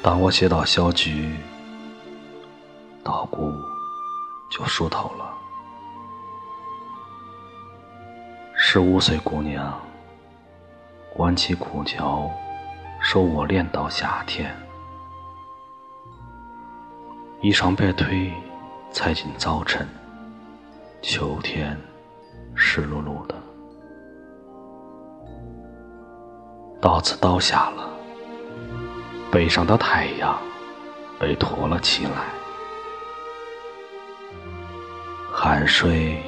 当我写到小菊，稻谷就熟透了。十五岁姑娘，挽起裤脚，手握镰刀，夏天，一双白腿踩进早晨，秋天湿漉漉的，稻子倒下了。背上的太阳被托了起来，汗水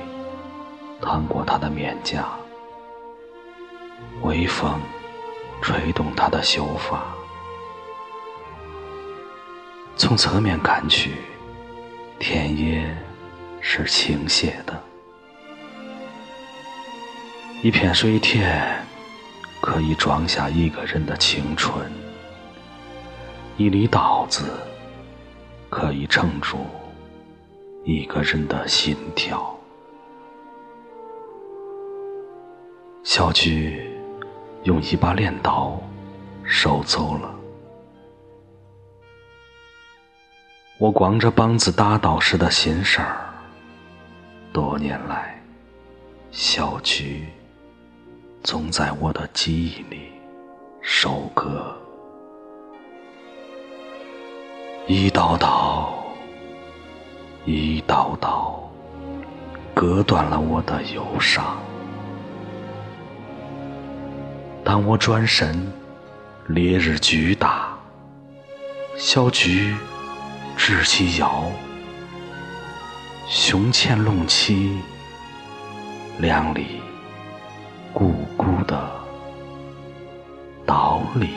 淌过他的面颊，微风吹动他的秀发。从侧面看去，田野是倾斜的，一片水田可以装下一个人的青春。一粒稻子可以撑住一个人的心跳。小菊用一把镰刀收走了。我光着膀子打稻时的心事儿，多年来，小菊总在我的记忆里收割。一刀刀，一刀刀，割断了我的忧伤。当我转身，烈日巨大，小菊直起腰，胸前隆起两粒鼓鼓的刀粒。